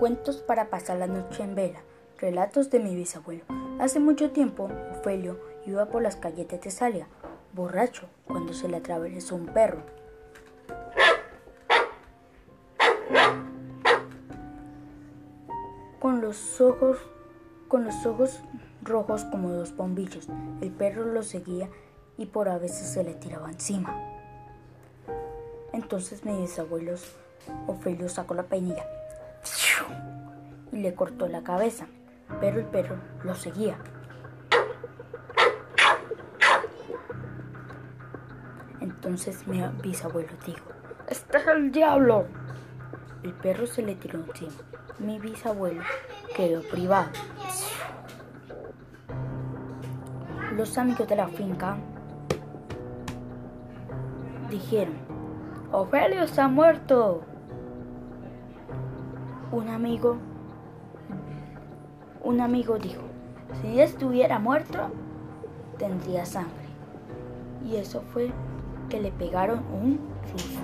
Cuentos para pasar la noche en vela. Relatos de mi bisabuelo. Hace mucho tiempo, Ofelio iba por las calles de Tesalia, borracho, cuando se le atravesó un perro. Con los ojos, con los ojos rojos como dos bombillos, el perro lo seguía y por a veces se le tiraba encima. Entonces mi bisabuelo Ofelio sacó la peinilla y le cortó la cabeza, pero el perro lo seguía. Entonces mi bisabuelo dijo, ¡Este es el diablo! El perro se le tiró encima. Mi bisabuelo quedó privado. Los amigos de la finca dijeron, Ofelio está muerto un amigo, un amigo dijo, si estuviera muerto, tendría sangre. Y eso fue que le pegaron un susto.